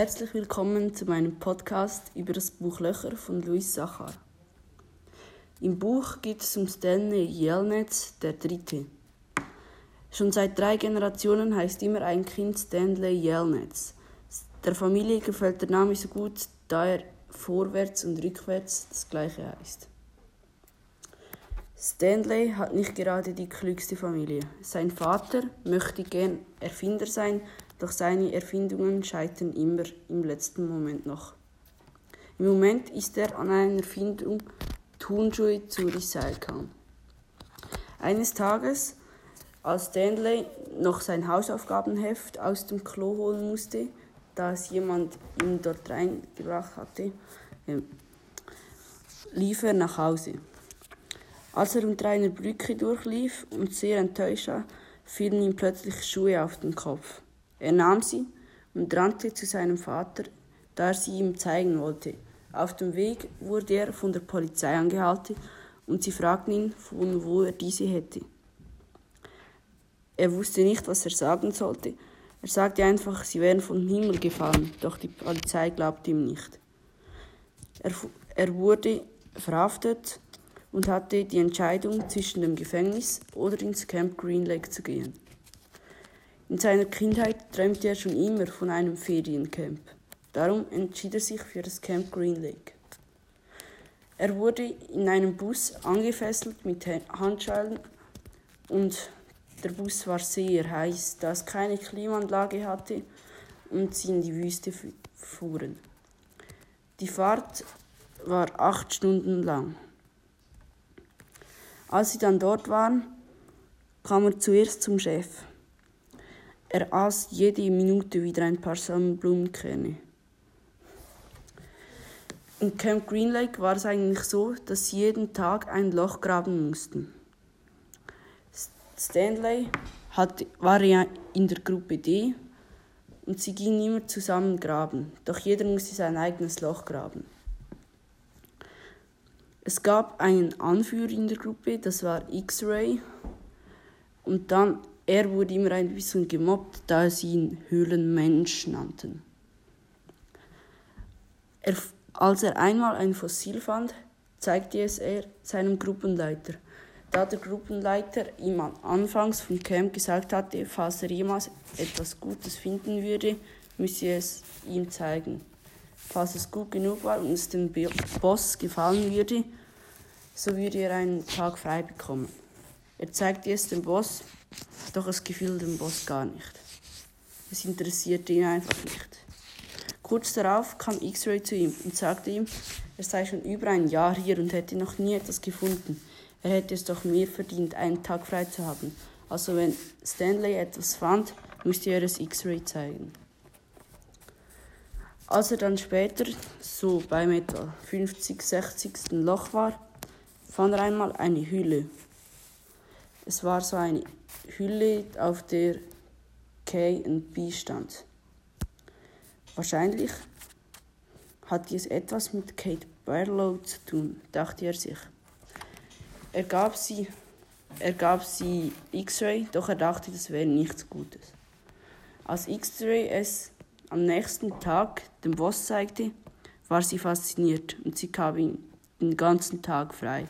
Herzlich willkommen zu meinem Podcast über das Buch Löcher von Louis Sachar. Im Buch geht es um Stanley Yelnats, der Dritte. Schon seit drei Generationen heißt immer ein Kind Stanley Yelnats. Der Familie gefällt der Name so gut, da er vorwärts und rückwärts das gleiche heißt. Stanley hat nicht gerade die klügste Familie. Sein Vater möchte gern Erfinder sein, doch seine Erfindungen scheitern immer im letzten Moment noch. Im Moment ist er an einer Erfindung Turnschuhe zu recyceln. Eines Tages, als Stanley noch sein Hausaufgabenheft aus dem Klo holen musste, da es jemand ihm dort reingebracht hatte, äh, lief er nach Hause. Als er unter einer Brücke durchlief und sehr enttäuscht war, fielen ihm plötzlich Schuhe auf den Kopf. Er nahm sie und rannte zu seinem Vater, da er sie ihm zeigen wollte. Auf dem Weg wurde er von der Polizei angehalten und sie fragten ihn, von wo er diese hätte. Er wusste nicht, was er sagen sollte. Er sagte einfach, sie wären vom Himmel gefallen, doch die Polizei glaubte ihm nicht. Er, er wurde verhaftet und hatte die Entscheidung zwischen dem Gefängnis oder ins Camp Green Lake zu gehen. In seiner Kindheit träumte er schon immer von einem Feriencamp. Darum entschied er sich für das Camp Green Lake. Er wurde in einem Bus angefesselt mit Handschellen und der Bus war sehr heiß, da es keine Klimaanlage hatte und sie in die Wüste fuhren. Die Fahrt war acht Stunden lang. Als sie dann dort waren, kam er zuerst zum Chef. Er aß jede Minute wieder ein paar Sonnenblumenkerne. In Camp Green Lake war es eigentlich so, dass sie jeden Tag ein Loch graben mussten. Stanley hat, war ja in der Gruppe D und sie gingen immer zusammen graben, doch jeder musste sein eigenes Loch graben. Es gab einen Anführer in der Gruppe, das war X-Ray, und dann er wurde immer ein bisschen gemobbt, da sie ihn Höhlenmensch nannten. Er als er einmal ein Fossil fand, zeigte es er seinem Gruppenleiter. Da der Gruppenleiter ihm anfangs vom Camp gesagt hatte, falls er jemals etwas Gutes finden würde, müsse es ihm zeigen. Falls es gut genug war und es dem Boss gefallen würde, so würde er einen Tag frei bekommen. Er zeigte es dem Boss, doch es gefiel dem Boss gar nicht. Es interessierte ihn einfach nicht. Kurz darauf kam X-Ray zu ihm und sagte ihm, er sei schon über ein Jahr hier und hätte noch nie etwas gefunden. Er hätte es doch mehr verdient, einen Tag frei zu haben. Also wenn Stanley etwas fand, musste er es X-Ray zeigen. Als er dann später, so beim etwa 50, 60. Loch war, fand er einmal eine Hülle. Es war so eine Hülle, auf der K und B stand. Wahrscheinlich hat dies etwas mit Kate Barlow zu tun, dachte er sich. Er gab sie, er gab sie X-Ray, doch er dachte, das wäre nichts Gutes. Als X-Ray es am nächsten Tag dem Boss zeigte, war sie fasziniert und sie gab ihm den ganzen Tag frei.